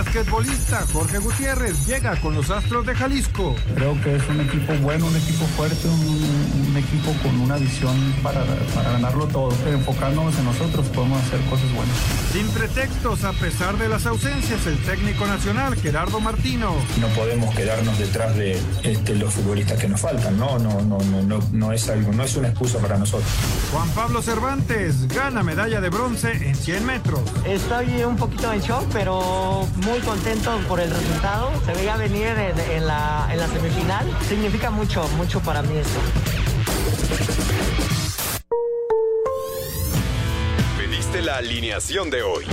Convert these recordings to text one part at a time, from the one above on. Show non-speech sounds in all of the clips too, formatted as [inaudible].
Basquetbolista Jorge Gutiérrez llega con los Astros de Jalisco. Creo que es un equipo bueno, un equipo fuerte, un, un equipo con una visión para, para, ganarlo todo. Enfocándonos en nosotros podemos hacer cosas buenas. Sin pretextos, a pesar de las ausencias, el técnico nacional Gerardo Martino. No podemos quedarnos detrás de este, los futbolistas que nos faltan, ¿no? No, no, no, no, no es algo, no es una excusa para nosotros. Juan Pablo Cervantes gana medalla de bronce en 100 metros. Estoy un poquito en shock, pero muy contento por el resultado. Se veía venir en, en, la, en la semifinal. Significa mucho, mucho para mí esto. Pediste la alineación de hoy.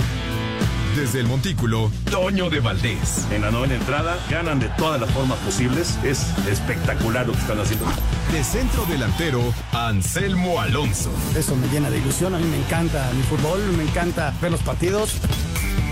Desde el Montículo, Toño de Valdés. En la novena entrada ganan de todas las formas posibles. Es espectacular lo que están haciendo. De centro delantero, Anselmo Alonso. Eso me llena de ilusión. A mí me encanta mi fútbol, me encanta ver los partidos.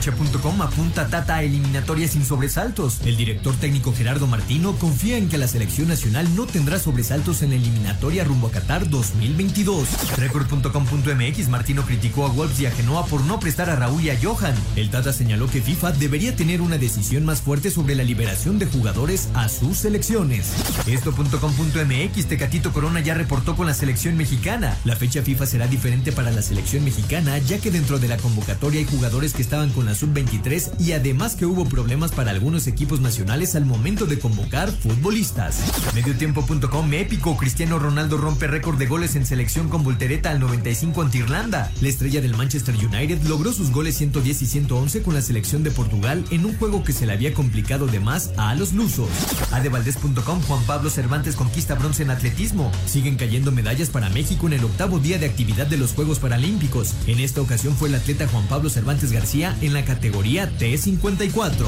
Cancha.com apunta Tata a eliminatorias sin sobresaltos. El director técnico Gerardo Martino confía en que la selección nacional no tendrá sobresaltos en la eliminatoria rumbo a Qatar 2022. Record.com.mx Martino criticó a Wolves y a Genoa por no prestar a Raúl y a Johan. El Tata señaló que FIFA debería tener una decisión más fuerte sobre la liberación de jugadores a sus selecciones. Esto.com.mx Tecatito Corona ya reportó con la selección mexicana. La fecha FIFA será diferente para la selección mexicana ya que dentro de la convocatoria hay jugadores que estaban con la sub-23 y además que hubo problemas para algunos equipos nacionales al momento de convocar futbolistas. Mediotiempo.com épico, Cristiano Ronaldo rompe récord de goles en selección con voltereta al 95 ante Irlanda. La estrella del Manchester United logró sus goles 110 y 111 con la selección de Portugal en un juego que se le había complicado de más a los lusos. Adevaldez.com Juan Pablo Cervantes conquista bronce en atletismo. Siguen cayendo medallas para México en el octavo día de actividad de los Juegos Paralímpicos. En esta ocasión fue el atleta Juan Pablo Cervantes García en la categoría T54.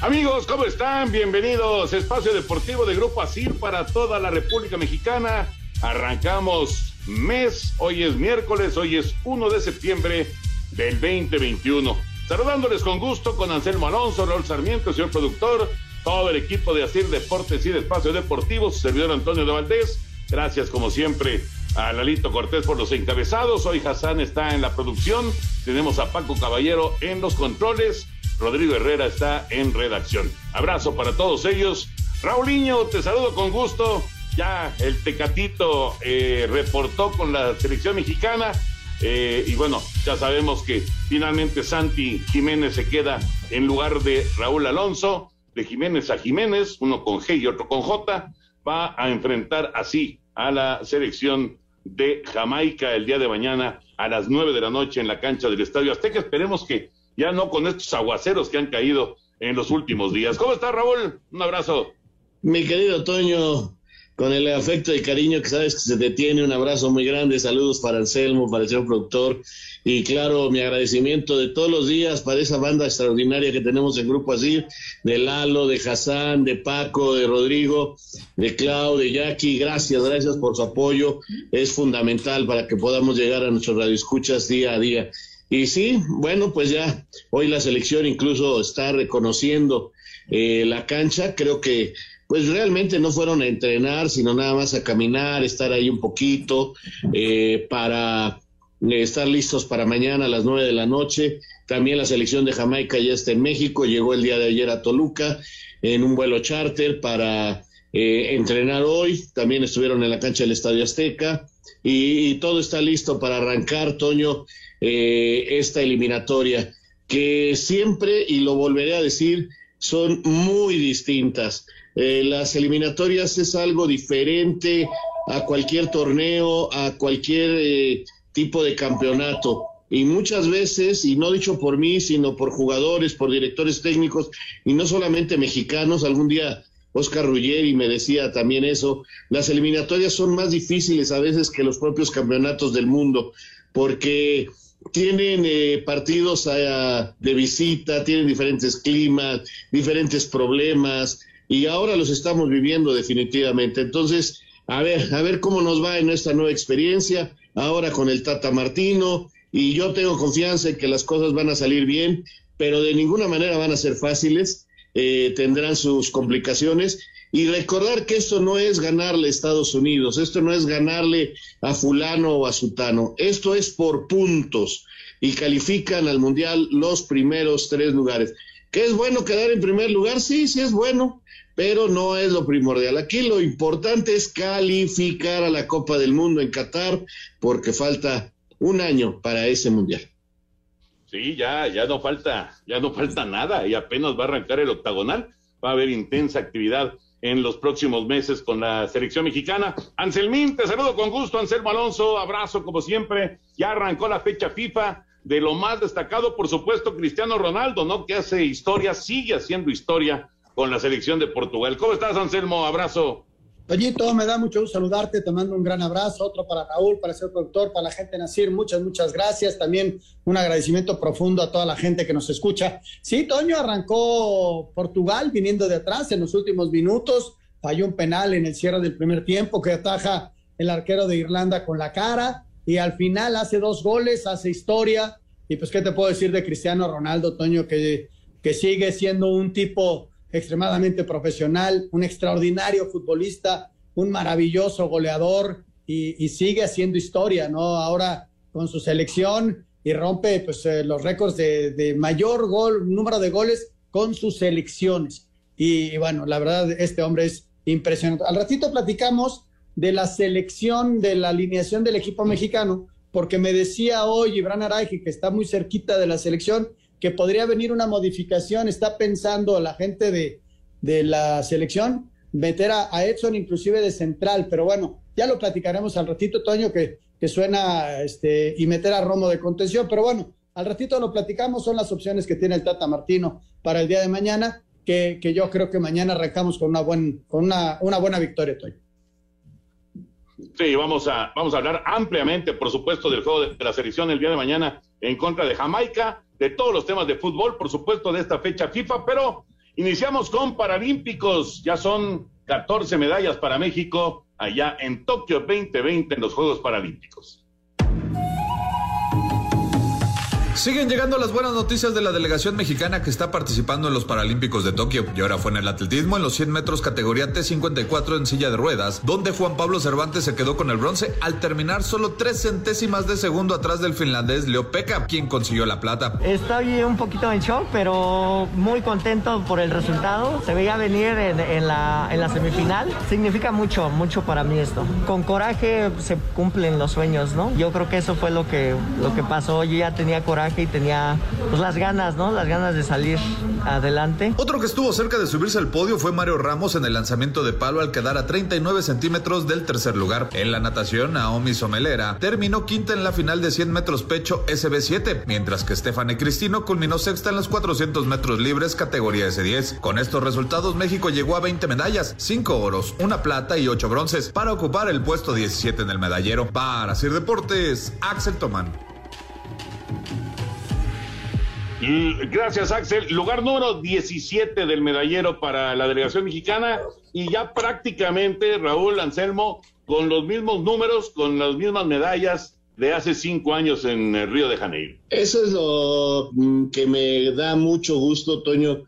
Amigos, ¿cómo están? Bienvenidos. Espacio Deportivo de Grupo ASIR para toda la República Mexicana. Arrancamos mes. Hoy es miércoles, hoy es 1 de septiembre del 2021. Saludándoles con gusto con Anselmo Alonso, Raúl Sarmiento, señor productor, todo el equipo de Asir Deportes y de Espacio Deportivo, su servidor Antonio de Valdés. Gracias, como siempre, a Lalito Cortés por los encabezados. Hoy Hassan está en la producción. Tenemos a Paco Caballero en los controles. Rodrigo Herrera está en redacción. Abrazo para todos ellos. Raulinho, te saludo con gusto. Ya el Tecatito eh, reportó con la selección mexicana. Eh, y bueno, ya sabemos que finalmente Santi Jiménez se queda en lugar de Raúl Alonso, de Jiménez a Jiménez, uno con G y otro con J, va a enfrentar así a la selección de Jamaica el día de mañana a las nueve de la noche en la cancha del Estadio Azteca. Esperemos que ya no con estos aguaceros que han caído en los últimos días. ¿Cómo está Raúl? Un abrazo. Mi querido Toño, con el afecto y cariño que sabes que se te tiene, un abrazo muy grande, saludos para Anselmo, para el señor productor y claro, mi agradecimiento de todos los días para esa banda extraordinaria que tenemos en Grupo Así, de Lalo, de Hassan, de Paco, de Rodrigo, de Clau, de Jackie, gracias, gracias por su apoyo, es fundamental para que podamos llegar a nuestros radioescuchas día a día. Y sí, bueno, pues ya hoy la selección incluso está reconociendo eh, la cancha, creo que pues realmente no fueron a entrenar, sino nada más a caminar, estar ahí un poquito, eh, para estar listos para mañana a las nueve de la noche. También la selección de Jamaica ya está en México, llegó el día de ayer a Toluca en un vuelo charter para eh, entrenar hoy, también estuvieron en la cancha del Estadio Azteca y, todo está listo para arrancar, Toño, eh, esta eliminatoria, que siempre, y lo volveré a decir, son muy distintas. Eh, las eliminatorias es algo diferente a cualquier torneo, a cualquier tipo de campeonato. Y muchas veces, y no dicho por mí, sino por jugadores, por directores técnicos, y no solamente mexicanos, algún día Oscar Ruggeri me decía también eso, las eliminatorias son más difíciles a veces que los propios campeonatos del mundo, porque tienen eh, partidos ah, de visita, tienen diferentes climas, diferentes problemas, y ahora los estamos viviendo definitivamente. Entonces, a ver, a ver cómo nos va en esta nueva experiencia, ahora con el Tata Martino, y yo tengo confianza en que las cosas van a salir bien, pero de ninguna manera van a ser fáciles, eh, tendrán sus complicaciones. Y recordar que esto no es ganarle a Estados Unidos, esto no es ganarle a fulano o a sutano, esto es por puntos y califican al Mundial los primeros tres lugares. ¿Qué es bueno quedar en primer lugar? Sí, sí es bueno, pero no es lo primordial. Aquí lo importante es calificar a la Copa del Mundo en Qatar porque falta un año para ese mundial. Sí, ya, ya no falta, ya no falta nada y apenas va a arrancar el octagonal. Va a haber intensa actividad en los próximos meses con la selección mexicana. Anselmín, te saludo con gusto, Anselmo Alonso, abrazo como siempre. Ya arrancó la fecha FIFA de lo más destacado, por supuesto, Cristiano Ronaldo, ¿no? Que hace historia, sigue haciendo historia con la selección de Portugal. ¿Cómo estás, Anselmo? Abrazo. Toñito, me da mucho gusto saludarte, te mando un gran abrazo, otro para Raúl, para ser productor, para la gente Nacir, muchas, muchas gracias. También un agradecimiento profundo a toda la gente que nos escucha. Sí, Toño arrancó Portugal viniendo de atrás en los últimos minutos, falló un penal en el cierre del primer tiempo que ataja el arquero de Irlanda con la cara y al final hace dos goles, hace historia. Y pues, ¿qué te puedo decir de Cristiano Ronaldo, Toño, que, que sigue siendo un tipo extremadamente profesional, un extraordinario futbolista, un maravilloso goleador y, sigue haciendo historia, ¿no? Ahora con su selección y rompe pues, eh, los récords de, mayor gol, número de goles con sus selecciones. Y, bueno, la verdad, este hombre es impresionante. Al ratito platicamos de la selección, de la alineación del equipo mexicano, porque me decía hoy Ibran Araji, que está muy cerquita de la selección, que podría venir una modificación, está pensando la gente de, de la selección meter a, Edson inclusive de central, pero bueno, ya lo platicaremos al ratito, Toño, que, que suena este, y meter a Romo de contención, pero bueno, al ratito lo platicamos, son las opciones que tiene el Tata Martino para el día de mañana, que, que yo creo que mañana arrancamos con una, buen, con una, una buena victoria, Toño. Sí, vamos a, vamos a hablar ampliamente, por supuesto, del juego de la selección el día de mañana en contra de Jamaica de todos los temas de fútbol, por supuesto, de esta fecha FIFA, pero iniciamos con Paralímpicos. Ya son 14 medallas para México allá en Tokio 2020 en los Juegos Paralímpicos. Siguen llegando las buenas noticias de la delegación mexicana que está participando en los Paralímpicos de Tokio y ahora fue en el atletismo en los 100 metros categoría T54 en silla de ruedas, donde Juan Pablo Cervantes se quedó con el bronce al terminar solo tres centésimas de segundo atrás del finlandés Leo Pekka, quien consiguió la plata. Estoy un poquito en shock, pero muy contento por el resultado. Se veía venir en, la, en la semifinal. Significa mucho, mucho para mí esto. Con coraje se cumplen los sueños, ¿no? Yo creo que eso fue lo que, lo que pasó. Yo ya tenía coraje y tenía pues, las ganas, ¿no? Las ganas de salir adelante. Otro que estuvo cerca de subirse al podio fue Mario Ramos en el lanzamiento de palo al quedar a 39 centímetros del tercer lugar. En la natación, Naomi Somelera terminó quinta en la final de 100 metros pecho SB7, mientras que Stephanie Cristino culminó sexta en los 400 metros libres categoría S10. Con estos resultados, México llegó a 20 medallas, 5 oros, una plata y 8 bronces para ocupar el puesto 17 en el medallero. Para Sir Deportes, Axel Tomán. Gracias, Axel. Lugar número 17 del medallero para la delegación mexicana y ya prácticamente, Raúl Anselmo, con los mismos números, con las mismas medallas de hace cinco años en el Río de Janeiro. Eso es lo mm, que me da mucho gusto, Toño,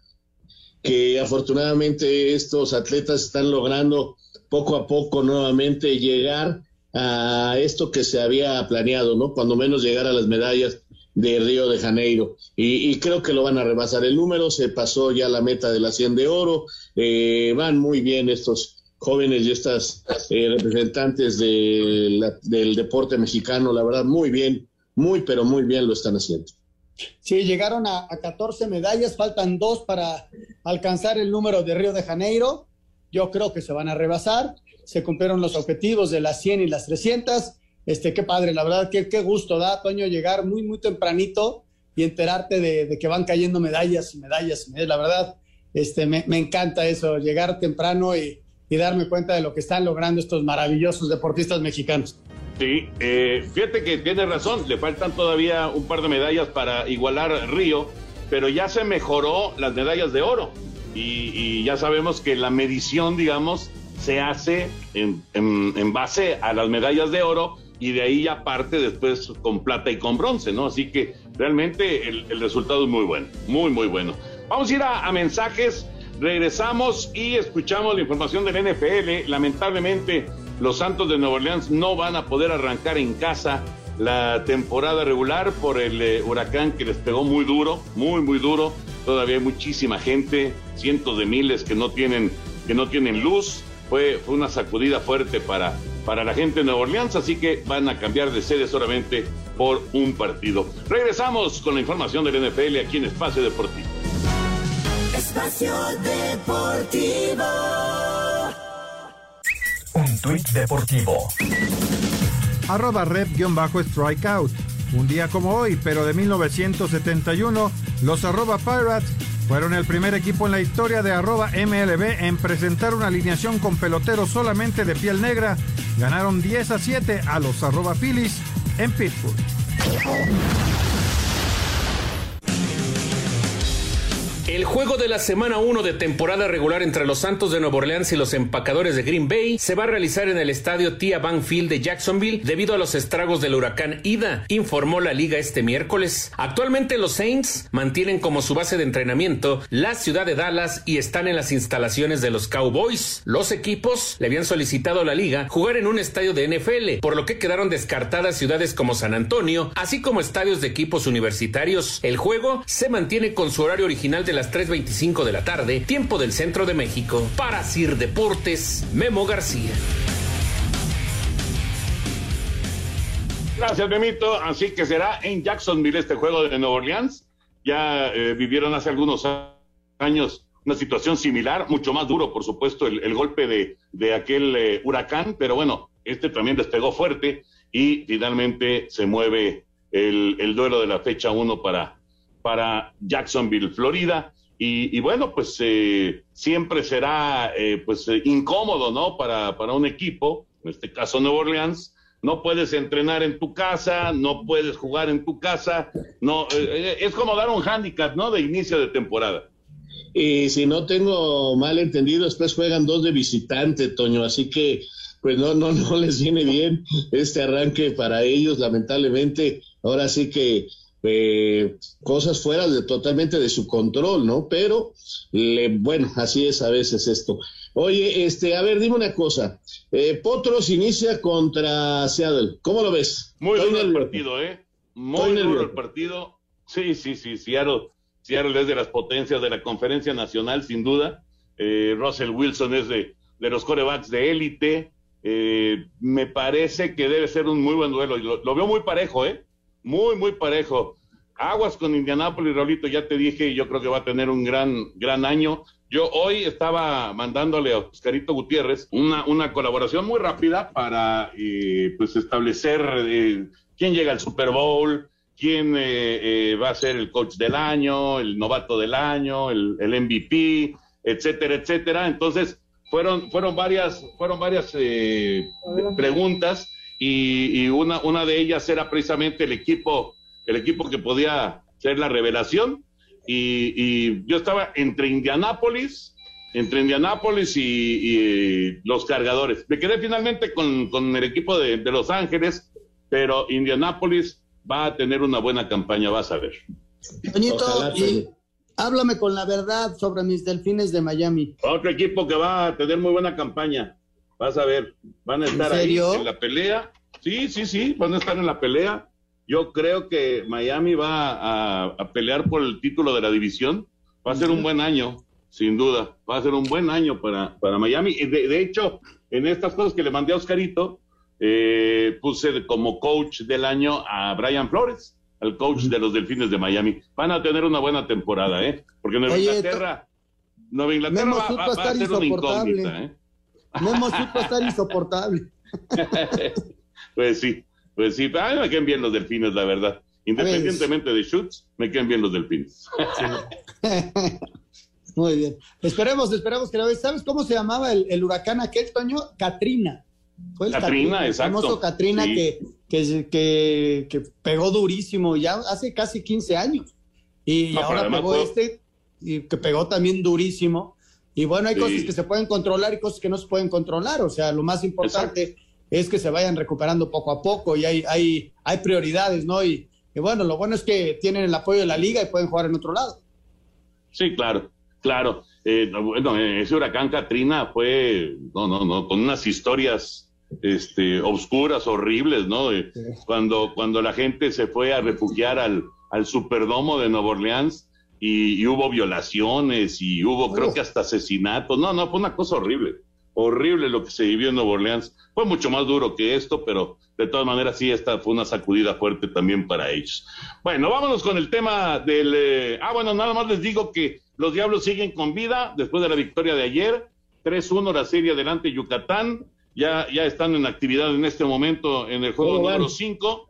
que afortunadamente estos atletas están logrando poco a poco nuevamente llegar a esto que se había planeado, ¿no? Cuando menos llegar a las medallas de Río de Janeiro. Y, creo que lo van a rebasar el número, se pasó ya la meta de la 100 de oro, eh, van muy bien estos jóvenes y estas eh, representantes de del deporte mexicano, la verdad, muy bien, muy, pero muy bien lo están haciendo. Sí, llegaron a, a 14 medallas, faltan dos para alcanzar el número de Río de Janeiro. Yo creo que se van a rebasar. Se cumplieron los objetivos de las 100 y las 300. Este, qué padre, la verdad, qué, qué gusto da, Toño, llegar muy, muy tempranito y enterarte de, que van cayendo medallas y medallas y medallas. La verdad, este, me, me encanta eso, llegar temprano y, y darme cuenta de lo que están logrando estos maravillosos deportistas mexicanos. Sí, eh, fíjate que tiene razón, le faltan todavía un par de medallas para igualar Río, pero ya se mejoró las medallas de oro y, ya sabemos que la medición, digamos, se hace en, en, base a las medallas de oro y de ahí ya parte después con plata y con bronce, ¿no? Así que realmente el, el resultado es muy bueno, muy, muy bueno. Vamos a ir a, mensajes, regresamos y escuchamos la información del NFL. Lamentablemente, los Santos de Nueva Orleans no van a poder arrancar en casa la temporada regular por el eh, huracán que les pegó muy duro, muy muy duro. Todavía hay muchísima gente, cientos de miles que no tienen que no tienen luz. Fue, fue una sacudida fuerte para, para la gente de Nueva Orleans, así que van a cambiar de sede solamente por un partido. Regresamos con la información del NFL aquí en Espacio Deportivo. Espacio Deportivo. Un tuit deportivo. Arroba rep-strikeout. Un día como hoy, pero de 1971, los arroba Pirates fueron el primer equipo en la historia de arroba MLB en presentar una alineación con peloteros solamente de piel negra. Ganaron 10 a 7 a los arroba Phillies en Pittsburgh. El juego de la semana 1 de temporada regular entre los Santos de Nueva Orleans y los empacadores de Green Bay se va a realizar en el estadio Tia Bank Field de Jacksonville debido a los estragos del huracán Ida, informó la liga este miércoles. Actualmente los Saints mantienen como su base de entrenamiento la ciudad de Dallas y están en las instalaciones de los Cowboys. Los equipos le habían solicitado a la liga jugar en un estadio de NFL, por lo que quedaron descartadas ciudades como San Antonio, así como estadios de equipos universitarios. El juego se mantiene con su horario original de la 3.25 de la tarde, tiempo del centro de México. Para Sir Deportes, Memo García. Gracias, Memito. Así que será en Jacksonville este juego de Nueva Orleans. Ya eh, vivieron hace algunos años una situación similar, mucho más duro, por supuesto, el, golpe de, de aquel eh, huracán, pero bueno, este también despegó fuerte y finalmente se mueve el, el duelo de la fecha 1 para, para Jacksonville, Florida. Y, bueno, pues eh, siempre será eh, pues eh, incómodo, ¿no? Para, para un equipo, en este caso Nueva Orleans, no puedes entrenar en tu casa, no puedes jugar en tu casa, no, es como dar un handicap, ¿no? De inicio de temporada. Y si no tengo mal entendido, después juegan dos de visitante, Toño, así que pues no, no, no les viene bien este arranque para ellos, lamentablemente. Ahora sí que eh, cosas fuera de totalmente de su control, ¿no? Pero bueno, así es a veces esto. Oye, este, a ver, dime una cosa. Eh, Potros inicia contra Seattle. ¿Cómo lo ves? Muy duro el partido, ¿eh? Muy duro el partido. Sí, sí, sí. Seattle, Seattle es de las potencias de la conferencia nacional, sin duda. Eh, Russell Wilson es de, de los corebacks de élite. Eh, me parece que debe ser un muy buen duelo. Lo, lo veo muy parejo, ¿eh? Muy, muy parejo. Aguas con Indianápolis, Raulito, ya te dije, yo creo que va a tener un gran, gran año. Yo hoy estaba mandándole a Oscarito Gutiérrez una, una colaboración muy rápida para eh, pues establecer eh, quién llega al Super Bowl, quién eh, va a ser el coach del año, el novato del año, el, el MVP, etcétera, etcétera. Entonces, fueron, fueron varias, fueron varias preguntas y, una, una de ellas era precisamente el equipo, el equipo que podía ser la revelación. Y, yo estaba entre Indianápolis, entre Indianápolis y, los cargadores. Me quedé finalmente con, el equipo de, Los Ángeles, pero Indianápolis va a tener una buena campaña, vas a ver. Toñito, y háblame con la verdad sobre mis delfines de Miami. Otro equipo que va a tener muy buena campaña. Vas a ver, van a estar ahí en la pelea. Sí, sí, sí, van a estar en la pelea. Yo creo que Miami va a, pelear por el título de la división. Va a ser un buen año. sin duda. Va a ser un buen año para, para Miami. De, de hecho, en estas cosas que le mandé a Oscarito, eh, puse como coach del año a Brian Flores, el coach de los Delfines de Miami. Van a tener una buena temporada, ¿eh? Porque Nueva Oye, Inglaterra, Nueva Inglaterra va, Zut va- va a ser una incógnita, ¿eh? Memo a estar insoportable. [laughs] Pues sí, pues sí. A mí me quedan bien los Delfines, la verdad. Independientemente de shoots, me quedan bien los Delfines. [laughs] Muy bien. Esperemos, esperemos que lo veas. ¿Sabes cómo se llamaba el, el huracán aquel, Toño? Katrina. Fue el Katrina, el exacto. famoso Katrina Sí. que, que, que, que pegó durísimo ya hace casi 15 años. Y No, ahora pegó este, y que pegó también durísimo. Y bueno, hay Sí. cosas que se pueden controlar y cosas que no se pueden controlar. O sea, lo más importante es que se vayan recuperando poco a poco y hay, hay, hay prioridades, ¿no? Y, y bueno, lo bueno es que tienen el apoyo de la liga y pueden jugar en otro lado. Sí, claro, claro. Eh, no, bueno, ese huracán Katrina fue, no, no, no, con unas historias este, oscuras, horribles, ¿no? De cuando, cuando la gente se fue a refugiar al, al Superdomo de Nueva Orleans y, y hubo violaciones y hubo, creo que hasta asesinatos. No, no, fue una cosa horrible. Horrible lo que se vivió en Nueva Orleans. Fue mucho más duro que esto, pero de todas maneras sí, esta fue una sacudida fuerte también para ellos. Bueno, vámonos con el tema del... eh, ah, bueno, nada más les digo que los Diablos siguen con vida después de la victoria de ayer. 3-1 la serie adelante Yucatán. Ya, ya están en actividad en este momento en el juego número 5.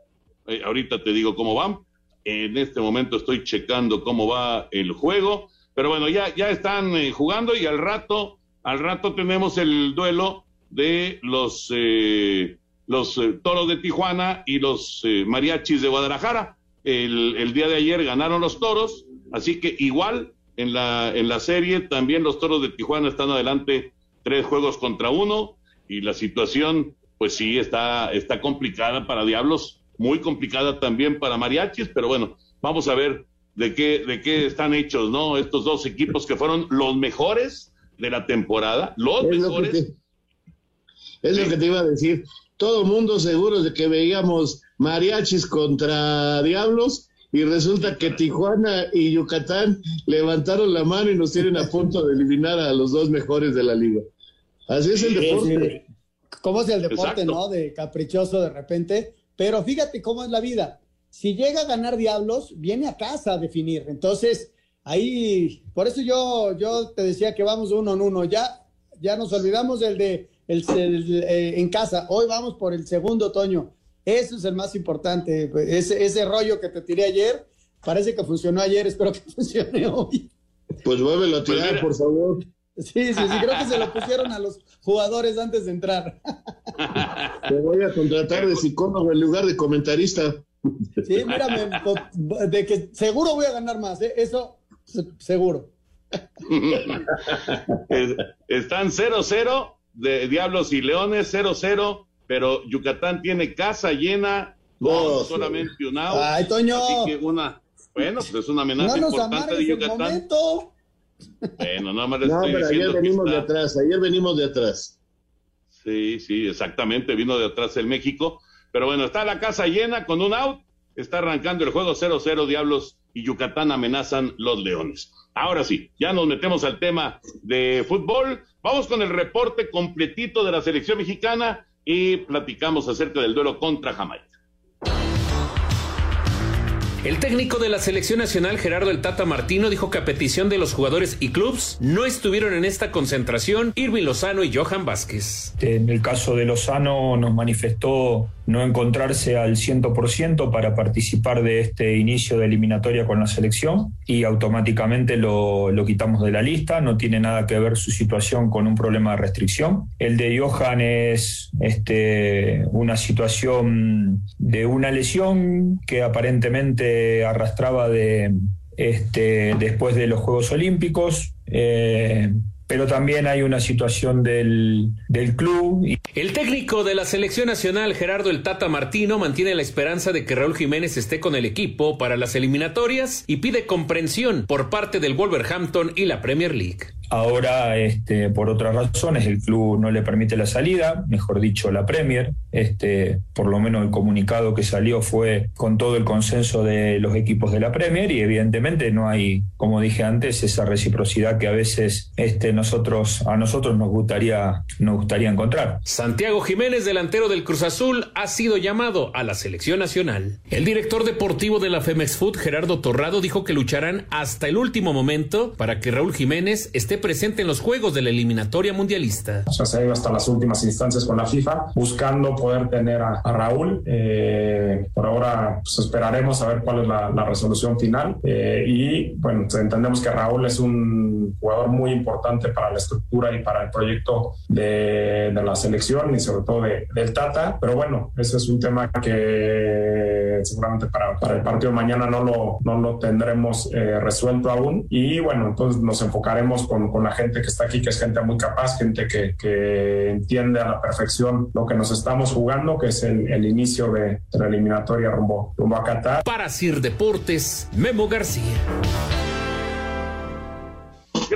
ahorita te digo cómo van. En este momento estoy checando cómo va el juego. Pero bueno, ya, ya están eh, jugando y al rato, al rato tenemos el duelo de los, eh, los eh, toros de Tijuana y los eh, mariachis de Guadalajara. El, el día de ayer ganaron los toros, así que igual en la, en la serie también los toros de Tijuana están adelante tres juegos contra uno y la situación pues sí está, está complicada para Diablos, muy complicada también para mariachis, pero bueno, vamos a ver de qué, de qué están hechos, ¿no? Estos dos equipos que fueron los mejores de la temporada, los Es lo que mejores. te- Es lo que te iba a decir. Todo el mundo seguro de que veíamos mariachis contra diablos y resulta que Tijuana y Yucatán levantaron la mano y nos tienen a punto de eliminar a los dos mejores de la liga. Así es el Sí, deporte. sí. ¿Cómo es el deporte, Exacto. no? De caprichoso de repente. Pero fíjate cómo es la vida. Si llega a ganar Diablos, viene a casa a definir. Entonces, ahí, por eso yo, yo te decía que vamos uno en uno. Ya, ya nos olvidamos del de el, el, eh, en casa. Hoy vamos por el segundo otoño. Eso es el más importante. Ese, ese rollo que te tiré ayer, parece que funcionó ayer. Espero que [laughs] funcione hoy. Pues vuélvelo a tirar, mira. por favor. Sí, sí, sí, creo que se lo pusieron a los jugadores antes de entrar. Te voy a contratar de psicólogo en lugar de comentarista. Sí, mírame, po- de que seguro voy a ganar más, ¿eh? eso se- seguro. Es- Están 0-0 de Diablos y Leones, 0-0, pero Yucatán tiene casa llena con No, solamente un out. Ay, Toño. Así que una, bueno, pues es una amenaza No nos importante amargues de el Yucatán. momento. Bueno, nada más les No, estoy pero ayer diciendo que venimos de atrás, ayer venimos de atrás. Sí, sí, exactamente, vino de atrás el México. Pero bueno, está la casa llena con un out. Está arrancando el juego 0-0, Diablos y Yucatán amenazan los Leones. Ahora sí, ya nos metemos al tema de fútbol. Vamos con el reporte completito de la selección mexicana y platicamos acerca del duelo contra Jamaica. El técnico de la selección nacional, Gerardo El Tata Martino, dijo que a petición de los jugadores y clubs no estuvieron en esta concentración Irving Lozano y Johan Vázquez. En el caso de Lozano nos manifestó no encontrarse al 100% para participar de este inicio de eliminatoria con la selección y automáticamente lo, lo quitamos de la lista. No tiene nada que ver su situación con un problema de restricción. El de Johan es este, una situación de una lesión que aparentemente arrastraba de, este, después de los Juegos Olímpicos. Eh, pero también hay una situación del, del club. El técnico de la selección nacional, Gerardo El Tata Martino, mantiene la esperanza de que Raúl Jiménez esté con el equipo para las eliminatorias y pide comprensión por parte del Wolverhampton y la Premier League. Ahora, este, por otras razones, el club no le permite la salida, mejor dicho, la Premier. Este, por lo menos el comunicado que salió fue con todo el consenso de los equipos de la Premier y evidentemente no hay, como dije antes, esa reciprocidad que a veces este, nosotros, a nosotros nos gustaría, nos gustaría encontrar. Santiago Jiménez, delantero del Cruz Azul, ha sido llamado a la selección nacional. El director deportivo de la Femex Food, Gerardo Torrado, dijo que lucharán hasta el último momento para que Raúl Jiménez esté presente en los juegos de la eliminatoria mundialista. O sea, se ha ido hasta las últimas instancias con la FIFA buscando poder tener a, Raúl. Eh, por ahora pues, esperaremos a ver cuál es la, resolución final. Eh, y bueno, entendemos que Raúl es un jugador muy importante para la estructura y para el proyecto de, de la selección y sobre todo de, del Tata. Pero bueno, ese es un tema que seguramente para, para el partido de mañana no lo, no lo tendremos eh, resuelto aún. Y bueno, entonces nos enfocaremos con, con, la gente que está aquí, que es gente muy capaz, gente que, que entiende a la perfección lo que nos estamos jugando, que es el, el inicio de, de, la eliminatoria rumbo, rumbo a Qatar. Para Sir Deportes, Memo García.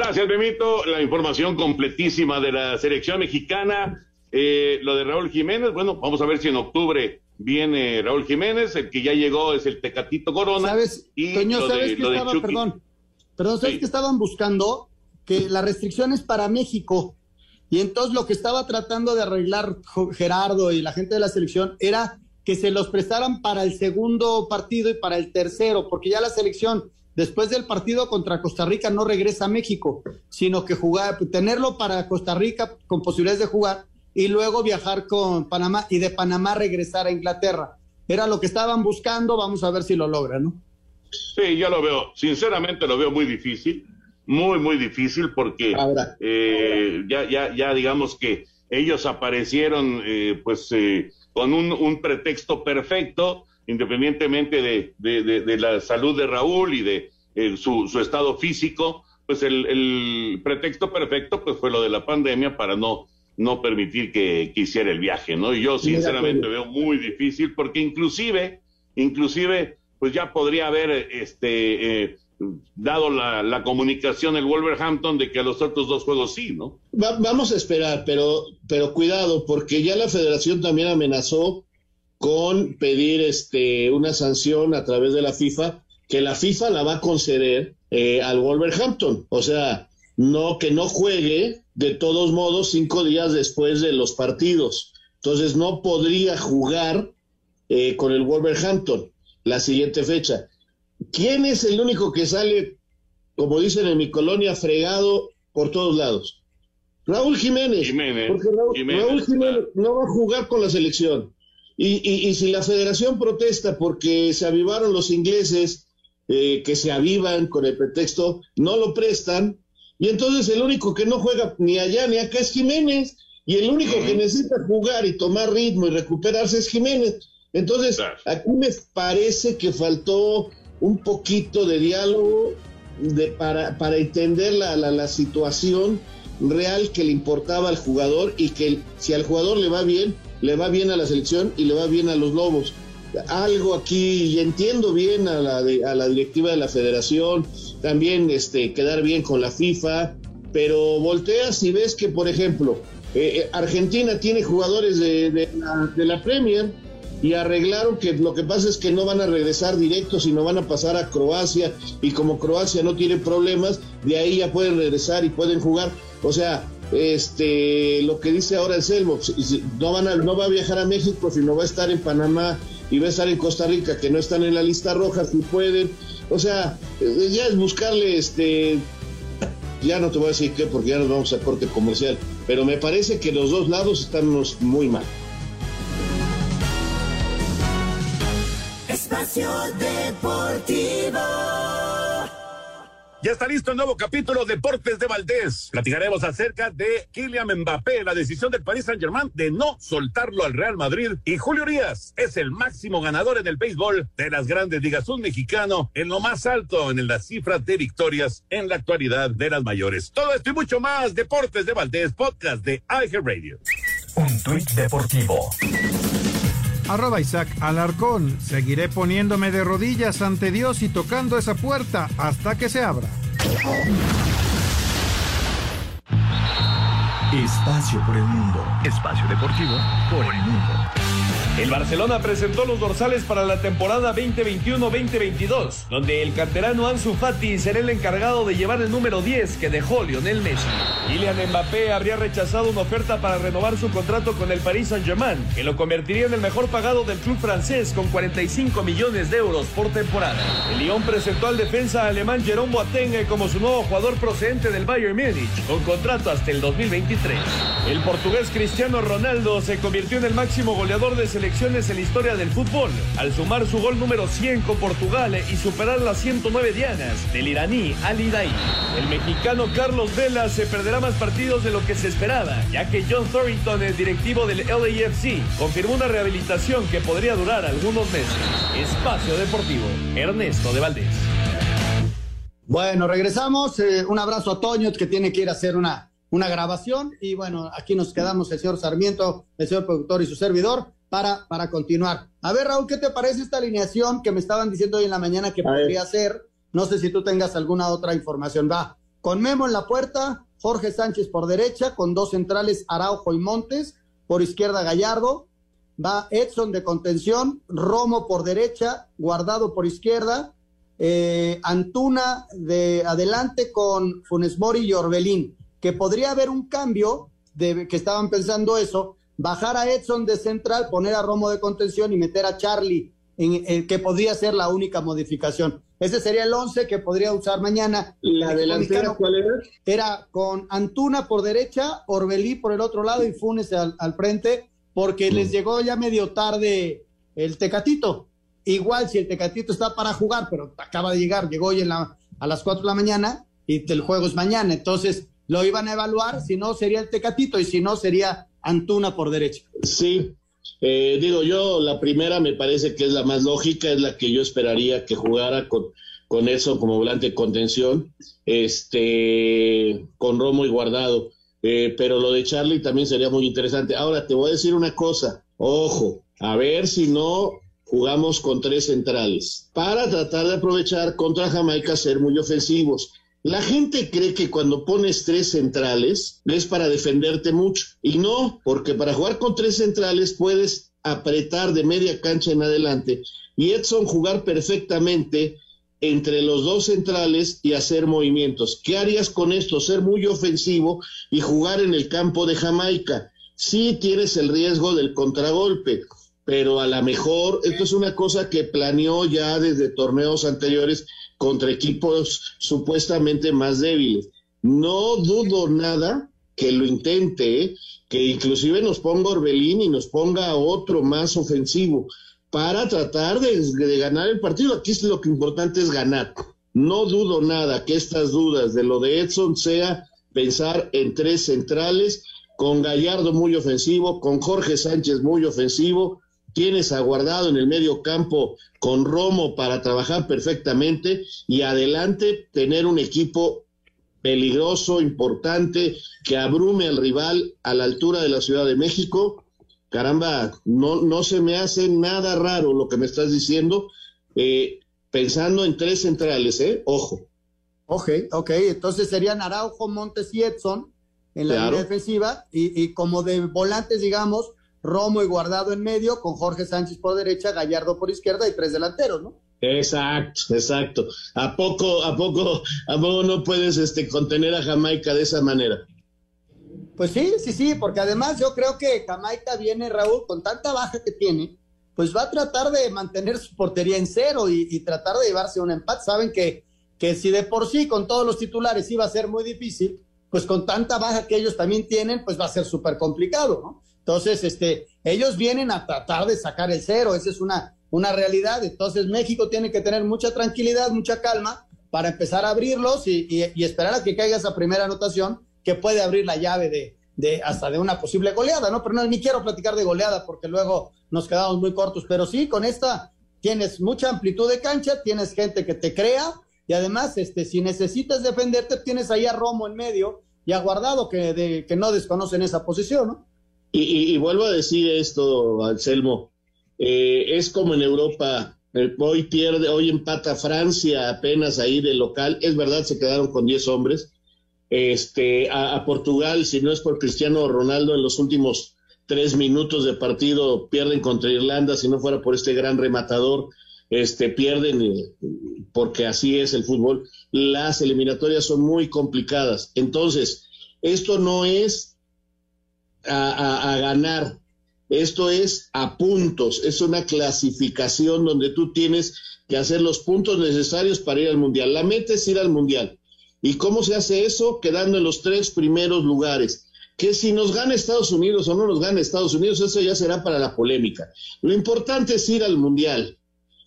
Gracias, Memito. La información completísima de la selección mexicana. Eh, lo de Raúl Jiménez, bueno, vamos a ver si en octubre viene Raúl Jiménez, el que ya llegó es el Tecatito Corona. ¿Sabes, y Toño, ¿sabes que estaba, perdón, perdón, ¿sabes que estaban buscando? Que la restricción es para México. Y entonces lo que estaba tratando de arreglar Gerardo y la gente de la selección era que se los prestaran para el segundo partido y para el tercero, porque ya la selección después del partido contra Costa Rica no regresa a México, sino que jugar, tenerlo para Costa Rica con posibilidades de jugar y luego viajar con Panamá y de Panamá regresar a Inglaterra. Era lo que estaban buscando, vamos a ver si lo logran, ¿no? Sí, yo lo veo, sinceramente lo veo muy difícil, muy, muy difícil porque eh, ya, ya, ya digamos que ellos aparecieron eh, pues eh, con un, pretexto perfecto, independientemente de, de, la salud de Raúl y de su, su, estado físico, pues el, el pretexto perfecto pues fue lo de la pandemia para no no permitir que, hiciera el viaje, ¿no? Y yo sinceramente veo muy difícil porque inclusive, inclusive, pues ya podría haber este eh, dado la, comunicación el Wolverhampton de que a los otros dos juegos sí, ¿no? vamos a esperar, pero, pero cuidado, porque ya la federación también amenazó con pedir este una sanción a través de la FIFA, que la FIFA la va a conceder eh, al Wolverhampton. O sea, no que no juegue de todos modos cinco días después de los partidos. Entonces no podría jugar eh, con el Wolverhampton la siguiente fecha. ¿Quién es el único que sale, como dicen en mi colonia, fregado por todos lados? Raúl Jiménez. porque Raúl Jiménez, no va a jugar con la selección. Y, y, si la federación protesta porque se avivaron los ingleses, eh, que se avivan con el pretexto, no lo prestan, y entonces el único que no juega ni allá ni acá es Jiménez. Y el único que necesita jugar y tomar ritmo y recuperarse es Jiménez. Entonces, aquí me parece que faltó un poquito de diálogo de, para, para entender la, la, la, situación real que le importaba al jugador y que si al jugador le va bien, le va bien a la selección y le va bien a los Lobos algo aquí y entiendo bien a la, a la directiva de la federación, también este, quedar bien con la FIFA, pero volteas y ves que, por ejemplo, eh, eh, Argentina tiene jugadores de, de, la, de, la, Premier y arreglaron que lo que pasa es que no van a regresar directos, sino van a pasar a Croacia y como Croacia no tiene problemas, de ahí ya pueden regresar y pueden jugar. O sea, este, lo que dice ahora el Selmo, no, van a, no va a viajar a México, sino va a estar en Panamá y va a estar en Costa Rica, que no están en la lista roja, si pueden. O sea, eh, ya es buscarle, este, ya no te voy a decir qué, porque ya nos vamos a corte comercial, pero me parece que los dos lados estamos muy mal. Espacio Deportivo. Ya está listo el nuevo capítulo Deportes de Valdés. Platicaremos acerca de Kylian Mbappé, la decisión del Paris Saint-Germain de no soltarlo al Real Madrid. Y Julio Urias es el máximo ganador en el béisbol de las grandes ligas. Un mexicano en lo más alto en las cifras de victorias en la actualidad de las mayores. Todo esto y mucho más. Deportes de Valdés, podcast de IG Radio. Un tuit deportivo arroba Isaac Alarcón. Seguiré poniéndome de rodillas ante Dios y tocando esa puerta hasta que se abra. Espacio por el mundo. Espacio deportivo por el mundo. El Barcelona presentó los dorsales para la temporada 2021-2022, donde el canterano Ansu Fati será el encargado de llevar el número 10 que dejó Lionel Messi. Kylian Mbappé habría rechazado una oferta para renovar su contrato con el Paris Saint-Germain, que lo convertiría en el mejor pagado del club francés con 45 millones de euros por temporada. El Lyon presentó al defensa alemán Jerome Boateng como su nuevo jugador procedente del Bayern Múnich, con contrato hasta el 2023. El portugués Cristiano Ronaldo se convirtió en el máximo goleador de selección en la historia del fútbol, al sumar su gol número 100 con Portugal y superar las 109 dianas del iraní Ali Daei. El mexicano Carlos Vela se perderá más partidos de lo que se esperaba, ya que John Thornton, el directivo del LAFC, confirmó una rehabilitación que podría durar algunos meses. Espacio Deportivo, Ernesto de Valdés. Bueno, regresamos. Eh, un abrazo a Toño que tiene que ir a hacer una, una grabación. Y bueno, aquí nos quedamos el señor Sarmiento, el señor productor y su servidor para, para continuar. A ver, Raúl, ¿qué te parece esta alineación que me estaban diciendo hoy en la mañana que podría ser? No sé si tú tengas alguna otra información. Va, con Memo en la puerta, Jorge Sánchez por derecha, con dos centrales, Araujo y Montes, por izquierda Gallardo, va Edson de contención, Romo por derecha, Guardado por izquierda, eh, Antuna de adelante con Funes Mori y Orbelín, que podría haber un cambio, de, que estaban pensando eso, bajar a Edson de central, poner a Romo de contención y meter a Charlie, en, que podría ser la única modificación. Ese sería el 11 que podría usar mañana. ¿La delantera cuál era? Era con Antuna por derecha, Orbelí por el otro lado y Funes al, frente, porque les llegó ya medio tarde el Tecatito. Igual si el Tecatito está para jugar, pero acaba de llegar, llegó hoy en la, a las 4 de la mañana y el juego es mañana. Entonces lo iban a evaluar, si no sería el Tecatito y si no sería Antuna por derecha. Sí, eh, digo yo, la primera me parece que es la más lógica, es la que yo esperaría que jugara con, con eso como volante de contención, este, con Romo y Guardado. Eh, pero lo de Charlie también sería muy interesante. Ahora te voy a decir una cosa, ojo, a ver si no jugamos con tres centrales para tratar de aprovechar contra Jamaica ser muy ofensivos. La gente cree que cuando pones tres centrales es para defenderte mucho. Y no, porque para jugar con tres centrales puedes apretar de media cancha en adelante y Edson jugar perfectamente entre los dos centrales y hacer movimientos. ¿Qué harías con esto? Ser muy ofensivo y jugar en el campo de Jamaica. Sí tienes el riesgo del contragolpe, pero a lo mejor esto es una cosa que planeó ya desde torneos anteriores contra equipos supuestamente más débiles. No dudo nada que lo intente, ¿eh? que inclusive nos ponga Orbelín y nos ponga otro más ofensivo para tratar de, de, ganar el partido. Aquí es lo que importante es ganar. No dudo nada que estas dudas de lo de Edson sea pensar en tres centrales, con Gallardo muy ofensivo, con Jorge Sánchez muy ofensivo, tienes aguardado en el medio campo con Romo para trabajar perfectamente y adelante tener un equipo peligroso, importante, que abrume al rival a la altura de la Ciudad de México. Caramba, no, no se me hace nada raro lo que me estás diciendo, eh, pensando en tres centrales, ¿eh? Ojo. Ok, ok, entonces serían Araujo, Montes y Edson en la línea defensiva y, y como de volantes, digamos, Romo y Guardado en medio, con Jorge Sánchez por derecha, Gallardo por izquierda y tres delanteros, ¿no? Exacto, exacto. ¿A poco, a poco, a poco no puedes este, contener a Jamaica de esa manera? Pues sí, sí, sí, porque además yo creo que Jamaica viene, Raúl, con tanta baja que tiene, pues va a tratar de mantener su portería en cero y, y tratar de llevarse un empate. Saben que, que si de por sí con todos los titulares iba a ser muy difícil, pues con tanta baja que ellos también tienen, pues va a ser súper complicado, ¿no? Entonces, este, ellos vienen a tratar de sacar el cero, esa es una, una realidad. Entonces, México tiene que tener mucha tranquilidad, mucha calma para empezar a abrirlos y, esperar a que caiga esa primera anotación que puede abrir la llave de, de hasta de una posible goleada, ¿no? Pero no, ni quiero platicar de goleada porque luego nos quedamos muy cortos, pero sí, con esta tienes mucha amplitud de cancha, tienes gente que te crea y además, este, si necesitas defenderte, tienes ahí a Romo en medio y a Guardado que, de, que no desconocen esa posición, ¿no? Y, vuelvo a decir esto, Anselmo, eh, es como en Europa, eh, hoy pierde, hoy empata Francia apenas ahí de local, es verdad, se quedaron con 10 hombres, este, a, Portugal, si no es por Cristiano Ronaldo en los últimos tres minutos de partido, pierden contra Irlanda, si no fuera por este gran rematador, este, pierden eh, porque así es el fútbol. Las eliminatorias son muy complicadas. Entonces, esto no es a, ganar, esto es a puntos, es una clasificación donde tú tienes que hacer los puntos necesarios para ir al Mundial. La meta es ir al Mundial. ¿Y cómo se hace eso? Quedando en los tres primeros lugares. Que si nos gana Estados Unidos o no nos gana Estados Unidos, eso ya será para la polémica. Lo importante es ir al Mundial.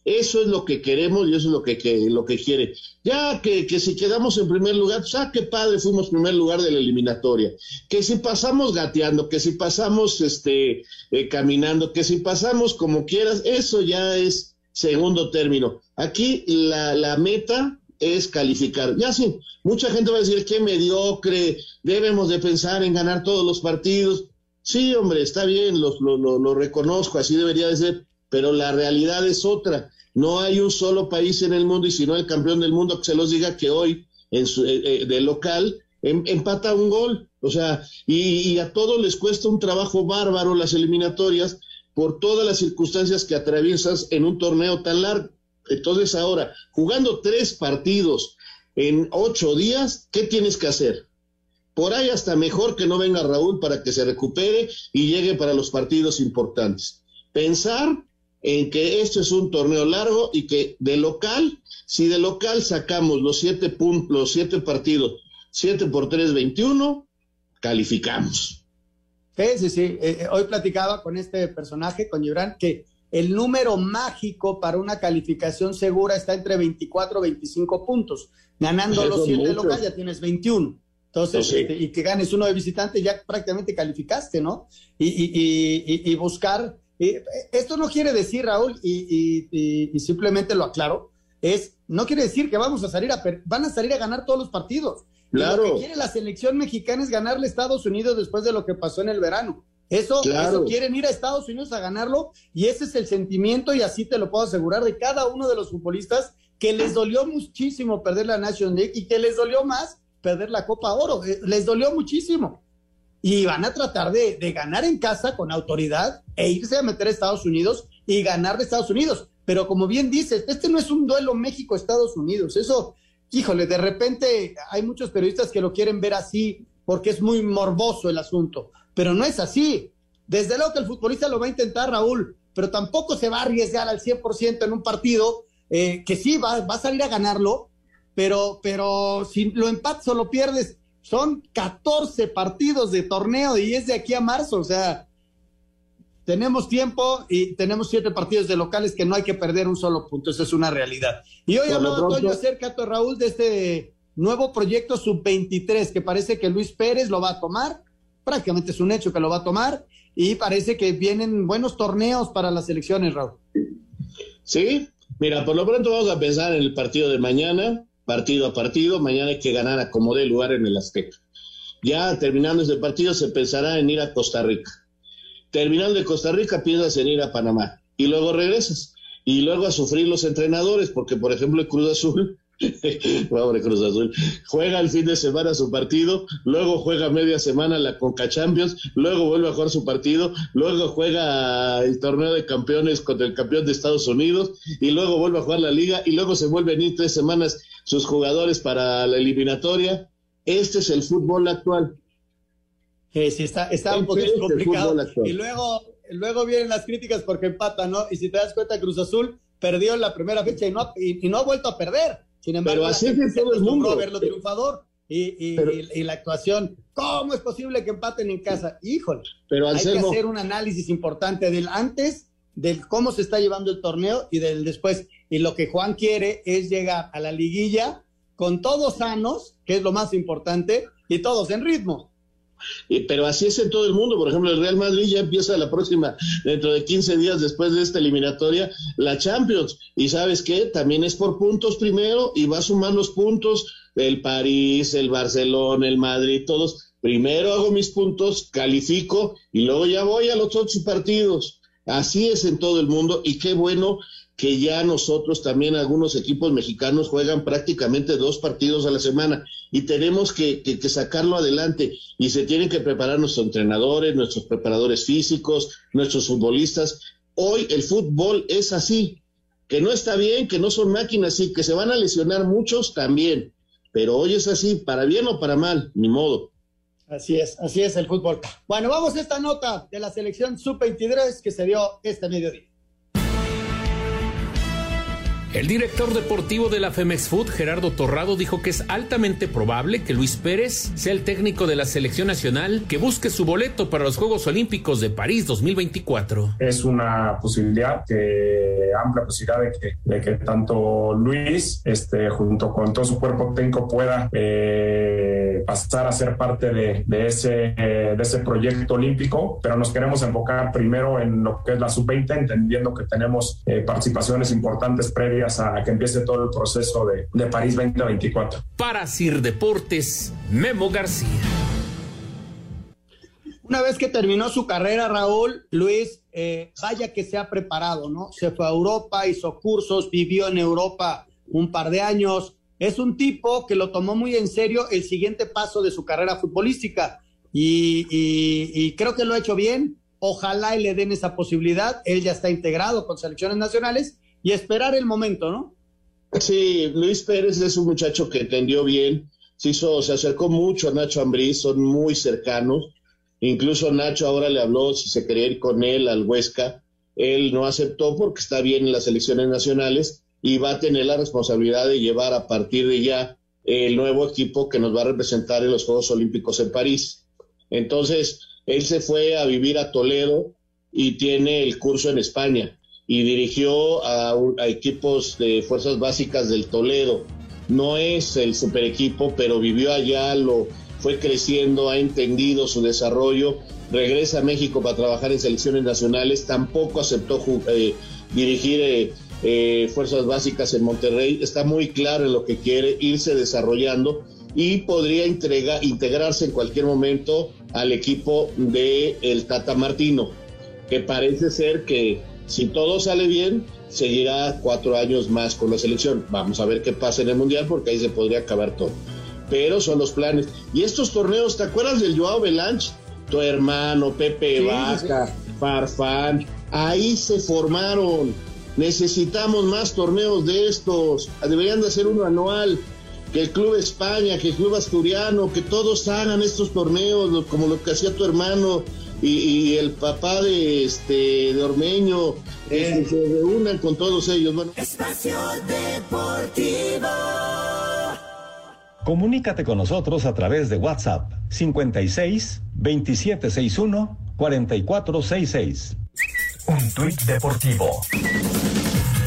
Eso es lo que queremos y eso es lo que, lo que quiere. Ya que, que, si quedamos en primer lugar, pues, ah, qué padre, fuimos primer lugar de la eliminatoria. Que si pasamos gateando, que si pasamos este, eh, caminando, que si pasamos como quieras, eso ya es segundo término. Aquí la, la meta es calificar. Ya sí, mucha gente va a decir que mediocre, debemos de pensar en ganar todos los partidos. Sí, hombre, está bien, lo, lo, lo, reconozco, así debería de ser, pero la realidad es otra. No hay un solo país en el mundo, y si no el campeón del mundo, que se los diga que hoy, en su, eh, eh, de local, em, empata un gol. O sea, y, y a todos les cuesta un trabajo bárbaro las eliminatorias por todas las circunstancias que atraviesas en un torneo tan largo. Entonces ahora, jugando tres partidos en ocho días, ¿qué tienes que hacer? Por ahí hasta mejor que no venga Raúl para que se recupere y llegue para los partidos importantes. Pensar en que esto es un torneo largo y que de local, si de local sacamos los siete puntos, los siete partidos, siete por tres, veintiuno, calificamos. Sí, sí, sí. Eh, eh, hoy platicaba con este personaje, con Gibran, que el número mágico para una calificación segura está entre 24 y 25 puntos. Ganando los 7 locales ya tienes 21. Entonces, este, y que ganes uno de visitante, ya prácticamente calificaste, ¿no? Y, y, y, buscar. Esto no quiere decir, Raúl, y, simplemente lo aclaro, es, no quiere decir que vamos a salir a, van a salir a ganar todos los partidos. Claro. Lo que quiere la selección mexicana es ganarle a Estados Unidos después de lo que pasó en el verano. Eso, quieren ir a Estados Unidos a ganarlo y ese es el sentimiento y así te lo puedo asegurar de cada uno de los futbolistas que les dolió muchísimo perder la National League y que les dolió más perder la Copa Oro. Eh, les dolió muchísimo. Y van a tratar de, ganar en casa con autoridad e irse a meter a Estados Unidos y ganar de Estados Unidos. Pero como bien dices, este no es un duelo México-Estados Unidos. Eso, híjole, de repente hay muchos periodistas que lo quieren ver así porque es muy morboso el asunto pero no es así. Desde luego que el futbolista lo va a intentar, Raúl, pero tampoco se va a arriesgar al 100% en un partido eh, que sí va, va, a salir a ganarlo, pero, pero si lo empatas o lo pierdes, son 14 partidos de torneo y es de aquí a marzo, o sea, tenemos tiempo y tenemos siete partidos de locales que no hay que perder un solo punto, eso es una realidad. Y hoy hablaba pronto... acerca, Raúl, de este nuevo proyecto sub-23 que parece que Luis Pérez lo va a tomar prácticamente es un hecho que lo va a tomar y parece que vienen buenos torneos para las elecciones, Raúl. Sí, mira, por lo pronto vamos a pensar en el partido de mañana, partido a partido, mañana hay que ganar a como dé lugar en el Azteca. Ya terminando ese partido se pensará en ir a Costa Rica. Terminando de Costa Rica piensas en ir a Panamá y luego regresas y luego a sufrir los entrenadores, porque por ejemplo el Cruz Azul [laughs] Pobre Cruz Azul. Juega el fin de semana su partido, luego juega media semana la Conca Champions, luego vuelve a jugar su partido, luego juega el torneo de campeones contra el campeón de Estados Unidos y luego vuelve a jugar la liga y luego se vuelven ir tres semanas sus jugadores para la eliminatoria. Este es el fútbol actual. sí, está, está un poquito complicado. Y luego, luego vienen las críticas porque empata, ¿no? Y si te das cuenta, Cruz Azul perdió en la primera fecha y no, y no ha vuelto a perder. Sin embargo, pero así es todo el mundo. verlo triunfador. Y, y, la actuación, ¿cómo es posible que empaten en casa? Híjole, pero hay que hacer un análisis importante del antes, del cómo se está llevando el torneo y del después. Y lo que Juan quiere es llegar a la liguilla con todos sanos, que es lo más importante, y todos en ritmo pero así es en todo el mundo. Por ejemplo, el Real Madrid ya empieza la próxima, dentro de 15 días después de esta eliminatoria, la Champions. Y sabes qué? También es por puntos primero y va a sumar los puntos el París, el Barcelona, el Madrid, todos. Primero hago mis puntos, califico y luego ya voy a los otros partidos. Así es en todo el mundo y qué bueno que ya nosotros también algunos equipos mexicanos juegan prácticamente dos partidos a la semana y tenemos que, que, sacarlo adelante y se tienen que preparar nuestros entrenadores, nuestros preparadores físicos, nuestros futbolistas. Hoy el fútbol es así, que no está bien, que no son máquinas y que se van a lesionar muchos también, pero hoy es así, para bien o para mal, ni modo. Así es, así es el fútbol. Bueno, vamos a esta nota de la selección sub-23 que se dio este mediodía. El director deportivo de la Femex Food, Gerardo Torrado, dijo que es altamente probable que Luis Pérez sea el técnico de la selección nacional que busque su boleto para los Juegos Olímpicos de París 2024. Es una posibilidad, amplia posibilidad de que, tanto Luis, este, junto con todo su cuerpo técnico, pueda eh, pasar a ser parte de, de, ese, de ese proyecto olímpico, pero nos queremos enfocar primero en lo que es la sub-20, entendiendo que tenemos eh, participaciones importantes previas a que empiece todo el proceso de, de París 2024. Para Sir Deportes, Memo García. Una vez que terminó su carrera, Raúl, Luis, eh, vaya que se ha preparado, ¿no? Se fue a Europa, hizo cursos, vivió en Europa un par de años. Es un tipo que lo tomó muy en serio el siguiente paso de su carrera futbolística y, y creo que lo ha hecho bien. Ojalá y le den esa posibilidad. Él ya está integrado con selecciones nacionales y esperar el momento, ¿no? Sí, Luis Pérez es un muchacho que entendió bien, se, hizo, se acercó mucho a Nacho Ambriz, son muy cercanos. Incluso Nacho ahora le habló si se quería ir con él al Huesca. Él no aceptó porque está bien en las elecciones nacionales y va a tener la responsabilidad de llevar a partir de ya el nuevo equipo que nos va a representar en los Juegos Olímpicos en París. Entonces, él se fue a vivir a Toledo y tiene el curso en España y dirigió a, equipos de fuerzas básicas del Toledo. No es el super equipo, pero vivió allá, lo fue creciendo, ha entendido su desarrollo, regresa a México para trabajar en selecciones nacionales, tampoco aceptó eh, dirigir eh, eh, fuerzas básicas en Monterrey, está muy claro en lo que quiere, irse desarrollando y podría integrarse en cualquier momento al equipo de el Tata Martino, que parece ser que si todo sale bien, seguirá cuatro años más con la selección. Vamos a ver qué pasa en el Mundial porque ahí se podría acabar todo. Pero son los planes. Y estos torneos, ¿te acuerdas del Joao Belanch? Tu hermano, Pepe Vaca, Farfán, ahí se formaron. Necesitamos más torneos de estos. Deberían de hacer uno anual. Que el Club España, que el Club Asturiano, que todos hagan estos torneos como lo que hacía tu hermano y, el papá de este de Ormeño este, se reúnan con todos ellos. Bueno. Espacio Deportivo. Comunícate con nosotros a través de WhatsApp 56 2761 4466. Un tuit deportivo.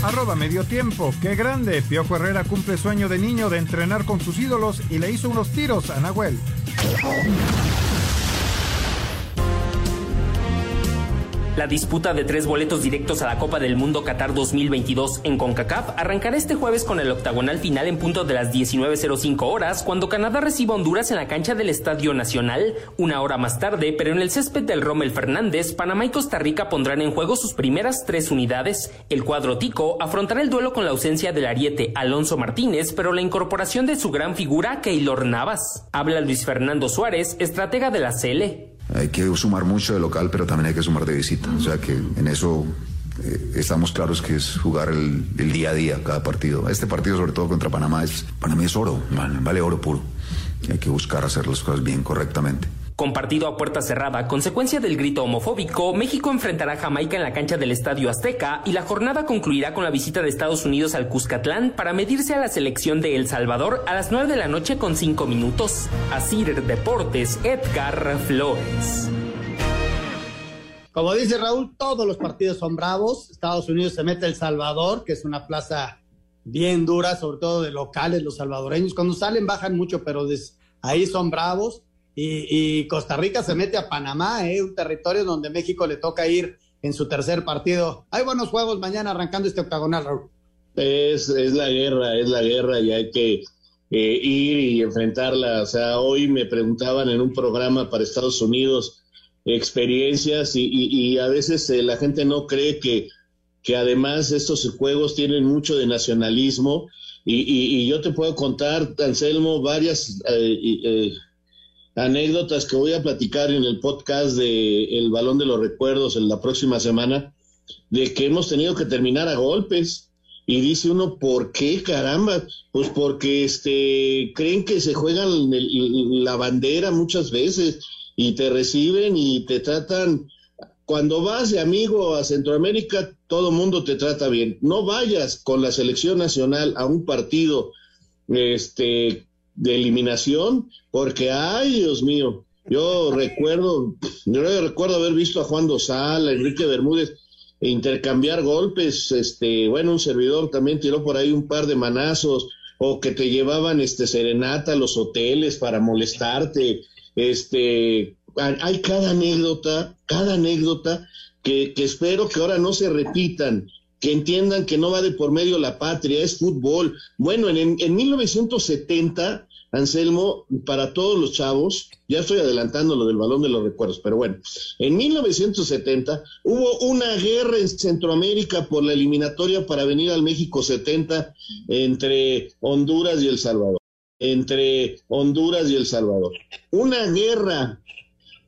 Arroba medio tiempo. Qué grande. Piojo Herrera cumple sueño de niño de entrenar con sus ídolos y le hizo unos tiros a Nahuel. La disputa de tres boletos directos a la Copa del Mundo Qatar 2022 en CONCACAF arrancará este jueves con el octagonal final en punto de las 19.05 horas, cuando Canadá reciba a Honduras en la cancha del Estadio Nacional. Una hora más tarde, pero en el césped del Rommel Fernández, Panamá y Costa Rica pondrán en juego sus primeras tres unidades. El cuadro tico afrontará el duelo con la ausencia del ariete Alonso Martínez, pero la incorporación de su gran figura Keylor Navas. Habla Luis Fernando Suárez, estratega de la CL. Hay que sumar mucho de local, pero también hay que sumar de visita. O sea que en eso eh, estamos claros que es jugar el, día a día cada partido. Este partido, sobre todo contra Panamá, es, Panamá es oro, vale oro puro. Hay que buscar hacer las cosas bien correctamente. Compartido a puerta cerrada, consecuencia del grito homofóbico, México enfrentará a Jamaica en la cancha del Estadio Azteca y la jornada concluirá con la visita de Estados Unidos al Cuscatlán para medirse a la selección de El Salvador a las 9 de la noche con 5 minutos. Asir Deportes, Edgar Flores. Como dice Raúl, todos los partidos son bravos. Estados Unidos se mete El Salvador, que es una plaza bien dura, sobre todo de locales, los salvadoreños. Cuando salen bajan mucho, pero ahí son bravos. Y, Costa Rica se mete a Panamá, ¿eh? un territorio donde México le toca ir en su tercer partido. Hay buenos juegos mañana arrancando este octagonal, Raúl. Es, es la guerra, es la guerra y hay que eh, ir y enfrentarla. O sea, hoy me preguntaban en un programa para Estados Unidos experiencias y, a veces eh, la gente no cree que que además estos juegos tienen mucho de nacionalismo y, yo te puedo contar, Anselmo, varias eh, anécdotas que voy a platicar en el podcast de El Balón de los Recuerdos en la próxima semana, de que hemos tenido que terminar a golpes. Y dice uno, ¿por qué caramba? Pues porque este, creen que se juegan la bandera muchas veces y te reciben y te tratan. Cuando vas de amigo a Centroamérica, todo mundo te trata bien. No vayas con la selección nacional a un partido este, de eliminación, porque, ay, Dios mío, yo recuerdo, yo recuerdo haber visto a Juan Dosal, a Enrique Bermúdez, intercambiar golpes, este, bueno, un servidor también tiró por ahí un par de manazos, o que te llevaban este serenata a los hoteles para molestarte, este, hay cada anécdota, cada anécdota que, que espero que ahora no se repitan, que entiendan que no va de por medio la patria, es fútbol. Bueno, en, en 1970 Anselmo, para todos los chavos, ya estoy adelantando lo del balón de los recuerdos, pero bueno, en 1970 hubo una guerra en Centroamérica por la eliminatoria para venir al México 70 entre Honduras y El Salvador. Entre Honduras y El Salvador. Una guerra.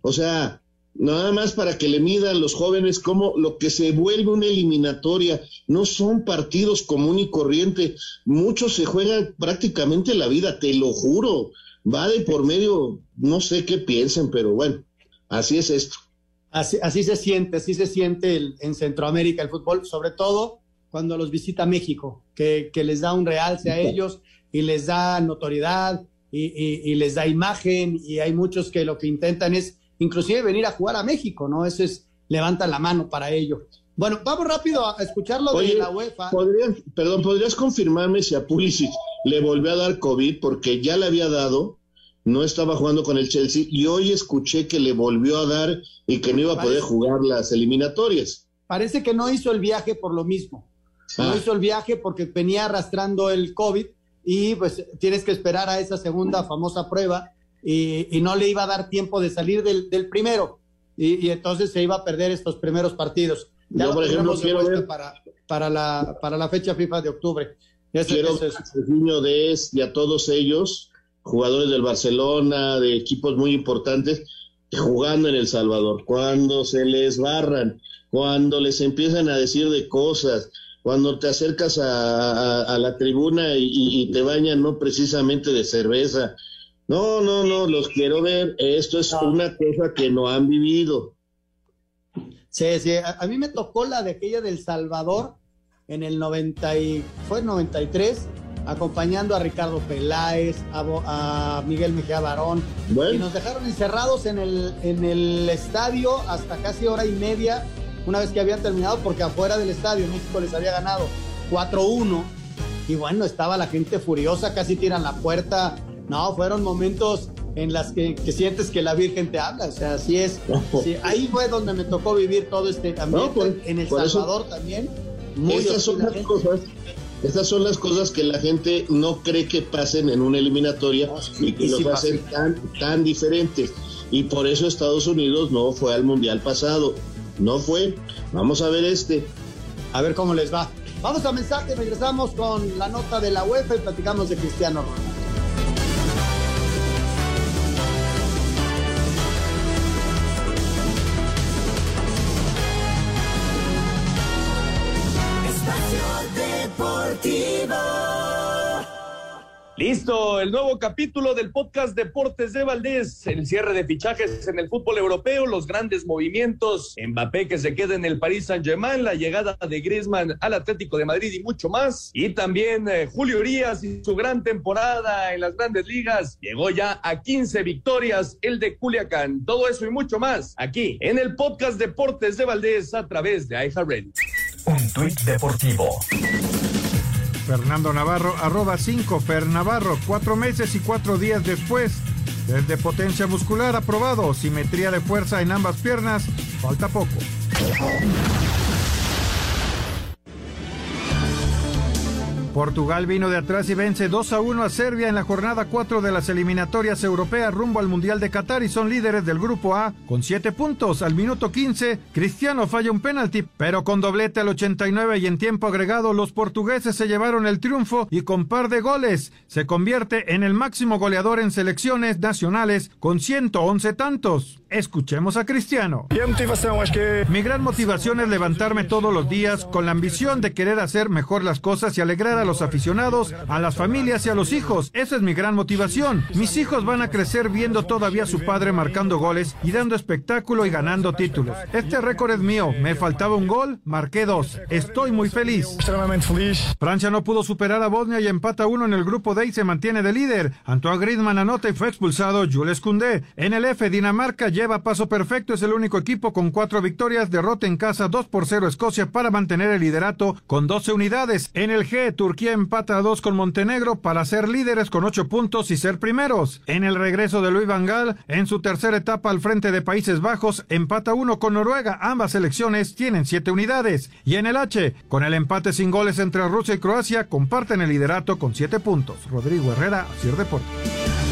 O sea, nada más para que le midan los jóvenes cómo lo que se vuelve una eliminatoria. No son partidos común y corriente, muchos se juegan prácticamente la vida, te lo juro, va de por medio, no sé qué piensen, pero bueno, así es esto. Así, así se siente, así se siente en Centroamérica el fútbol, sobre todo cuando los visita México, que, les da un realce a ellos y les da notoriedad y les da imagen y hay muchos que lo que intentan es inclusive venir a jugar a México, ¿no? Ese es, levanta la mano para ello. Bueno, vamos rápido a escuchar lo de la UEFA. perdón, ¿podrías confirmarme si a Pulisic le volvió a dar COVID? Porque ya le había dado, no estaba jugando con el Chelsea, y hoy escuché que le volvió a dar y que no iba a poder jugar las eliminatorias. Parece que no hizo el viaje por lo mismo. No ah. hizo el viaje porque venía arrastrando el COVID y pues tienes que esperar a esa segunda famosa prueba y, no le iba a dar tiempo de salir del, primero y, entonces se iba a perder estos primeros partidos. Ya por ejemplo, quiero para, para, la, para la fecha FIFA de octubre. quiero a de y a todos ellos, jugadores del Barcelona, de equipos muy importantes, jugando en El Salvador, cuando se les barran, cuando les empiezan a decir de cosas, cuando te acercas a, la tribuna y, y, te bañan no precisamente de cerveza, no, no, no, los quiero ver. Esto es una cosa que no han vivido. Sí, sí, a, mí me tocó la de aquella del Salvador en el 90 y, fue el 93, acompañando a Ricardo Peláez, a, Miguel Mejía Barón, y nos dejaron encerrados en el, en el estadio hasta casi hora y media, una vez que habían terminado, porque afuera del estadio México les había ganado 4-1, y bueno, estaba la gente furiosa, casi tiran la puerta, no, fueron momentos en las que, sientes que la Virgen te habla, o sea, así es. [laughs] ahí fue donde me tocó vivir todo este ambiente, en El Salvador también. estas son las cosas, estas son las cosas que la gente no cree que pasen en una eliminatoria y que los hacen tan, tan diferentes. Y por eso Estados Unidos no fue al Mundial pasado. No fue. Vamos a ver este. A ver cómo les va. Vamos a mensaje, regresamos con la nota de la UEFA y platicamos de Cristiano Ronaldo. Listo, el nuevo capítulo del podcast Deportes de Valdés, el cierre de fichajes en el fútbol europeo, los grandes movimientos, Mbappé que se queda en el Paris Saint-Germain, la llegada de Griezmann al Atlético de Madrid y mucho más, y también eh, Julio Urias y su gran temporada en las grandes ligas, llegó ya a 15 victorias el de Culiacán, todo eso y mucho más aquí en el podcast Deportes de Valdés a través de iHeartRadio. Un tuit deportivo Fernando Navarro, arroba 5, Fer Navarro, cuatro meses y cuatro días después. Desde potencia muscular aprobado, simetría de fuerza en ambas piernas, falta poco. Portugal vino de atrás y vence 2 a 1 a Serbia en la jornada 4 de las eliminatorias europeas rumbo al Mundial de Qatar y son líderes del grupo A con 7 puntos. Al minuto 15, Cristiano falla un penalti, pero con doblete al 89 y en tiempo agregado los portugueses se llevaron el triunfo y con par de goles se convierte en el máximo goleador en selecciones nacionales con 111 tantos. Escuchemos a Cristiano. Mi gran motivación es levantarme todos los días con la ambición de querer hacer mejor las cosas y alegrar a los aficionados, a las familias y a los hijos. Esa es mi gran motivación. Mis hijos van a crecer viendo todavía a su padre marcando goles y dando espectáculo y ganando títulos. Este récord es mío. Me faltaba un gol, marqué dos. Estoy muy feliz. Francia no pudo superar a Bosnia y empata uno en el grupo D y se mantiene de líder. Antoine Griezmann anota y fue expulsado Jules Koundé. En el F, Dinamarca lleva paso perfecto, es el único equipo con cuatro victorias, derrota en casa 2 por 0 Escocia para mantener el liderato con 12 unidades. En el G, Turquía empata a 2 con Montenegro para ser líderes con 8 puntos y ser primeros. En el regreso de Luis Van Gaal, en su tercera etapa al frente de Países Bajos, empata 1 con Noruega. Ambas selecciones tienen 7 unidades. Y en el H, con el empate sin goles entre Rusia y Croacia, comparten el liderato con 7 puntos. Rodrigo Herrera, Sir Deportes.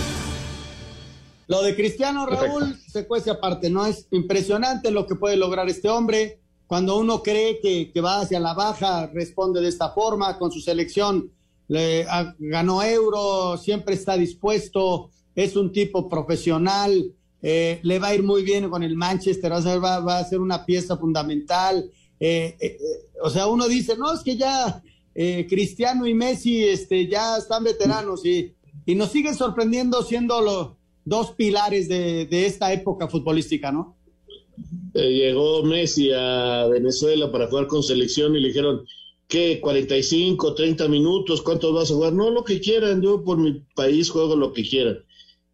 Lo de Cristiano Raúl se cuece aparte, ¿no? Es impresionante lo que puede lograr este hombre. Cuando uno cree que, que va hacia la baja, responde de esta forma, con su selección le, a, ganó euro, siempre está dispuesto, es un tipo profesional, eh, le va a ir muy bien con el Manchester, va a ser, va, va a ser una pieza fundamental. Eh, eh, o sea, uno dice, no, es que ya Cristiano y Messi este, ya están veteranos y, y nos siguen sorprendiendo siendo lo, dos pilares de, de esta época futbolística, ¿no? Eh, llegó Messi a Venezuela para jugar con selección y le dijeron, ¿qué? ¿45, 30 minutos? ¿Cuántos vas a jugar? No, lo que quieran, yo por mi país juego lo que quieran.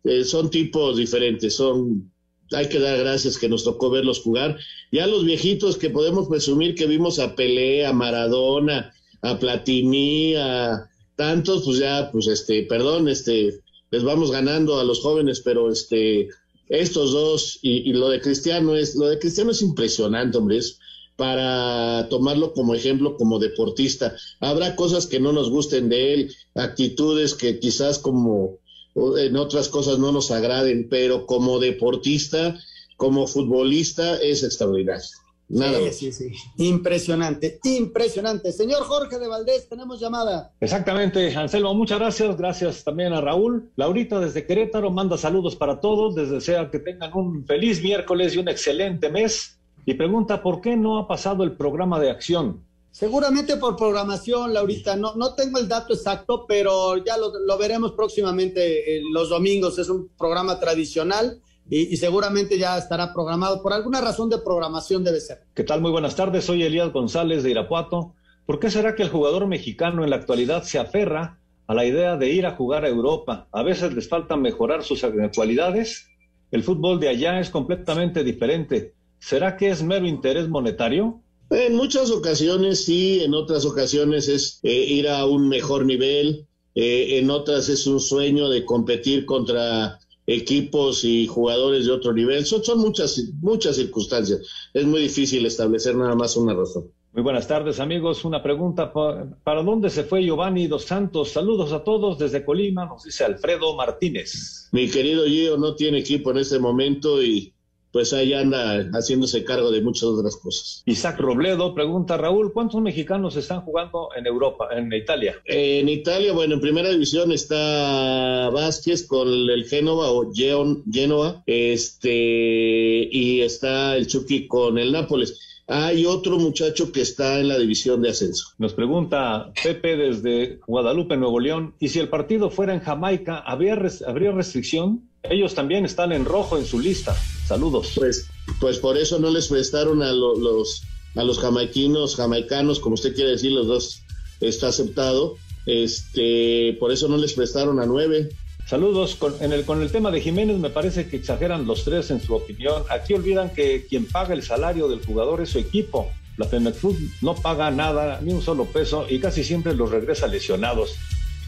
Eh, son tipos diferentes, son... Hay que dar gracias que nos tocó verlos jugar. Ya los viejitos que podemos presumir que vimos a Pelé, a Maradona, a Platini, a tantos, pues ya, pues este, perdón, este, les vamos ganando a los jóvenes, pero este, estos dos y, lo de Cristiano es, lo de Cristiano es impresionante, hombre, es para tomarlo como ejemplo como deportista. Habrá cosas que no nos gusten de él, actitudes que quizás como en otras cosas no nos agraden, pero como deportista, como futbolista es extraordinario. Nada sí, más. sí, sí. Impresionante, impresionante. Señor Jorge de Valdés, tenemos llamada. Exactamente, Anselmo, muchas gracias. Gracias también a Raúl. Laurita desde Querétaro manda saludos para todos. Les desea que tengan un feliz miércoles y un excelente mes. Y pregunta, ¿por qué no ha pasado el programa de acción? Seguramente por programación, Laurita. No, no tengo el dato exacto, pero ya lo, lo veremos próximamente eh, los domingos. Es un programa tradicional y, y, seguramente ya estará programado. Por alguna razón de programación debe ser. ¿Qué tal? Muy buenas tardes. Soy Elías González de Irapuato. ¿Por qué será que el jugador mexicano en la actualidad se aferra a la idea de ir a jugar a Europa? A veces les falta mejorar sus cualidades. El fútbol de allá es completamente diferente. ¿Será que es mero interés monetario? En muchas ocasiones sí, en otras ocasiones es eh, ir a un mejor nivel, eh, en otras es un sueño de competir contra equipos y jugadores de otro nivel. Son, son muchas, muchas circunstancias. Es muy difícil establecer nada más una razón. Muy buenas tardes, amigos. Una pregunta: ¿para dónde se fue Giovanni Dos Santos? Saludos a todos desde Colima, nos dice Alfredo Martínez. Mi querido Gio no tiene equipo en este momento y pues ahí anda haciéndose cargo de muchas otras cosas. Isaac Robledo pregunta, Raúl, ¿cuántos mexicanos están jugando en Europa, en Italia? En Italia, bueno, en primera división está Vázquez con el Génova o Genoa, este, y está el Chucky con el Nápoles. Hay otro muchacho que está en la división de ascenso. Nos pregunta Pepe desde Guadalupe, Nuevo León, ¿y si el partido fuera en Jamaica, ¿habría, res ¿habría restricción? Ellos también están en rojo en su lista. Saludos. Pues, pues por eso no les prestaron a lo, los a los jamaiquinos, jamaicanos, como usted quiere decir, los dos está aceptado. Este, por eso no les prestaron a nueve. Saludos. Con, en el, con el tema de Jiménez me parece que exageran los tres en su opinión. Aquí olvidan que quien paga el salario del jugador es su equipo. La Femefood no paga nada, ni un solo peso, y casi siempre los regresa lesionados.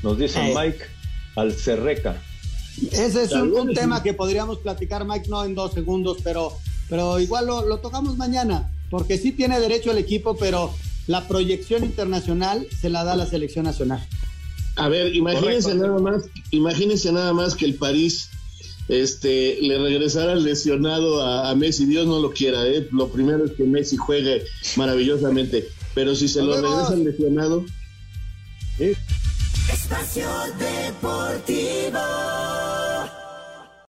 Nos dice Ay. Mike Alcerreca. Ese es un, un, tema que podríamos platicar, Mike, no en dos segundos, pero, pero igual lo, lo, tocamos mañana, porque sí tiene derecho el equipo, pero la proyección internacional se la da la selección nacional. A ver, imagínense nada más, imagínense nada más que el París este, le regresara lesionado a, Messi, Dios no lo quiera, ¿eh? lo primero es que Messi juegue maravillosamente, pero si se lo regresan lesionado... Espacio Deportivo.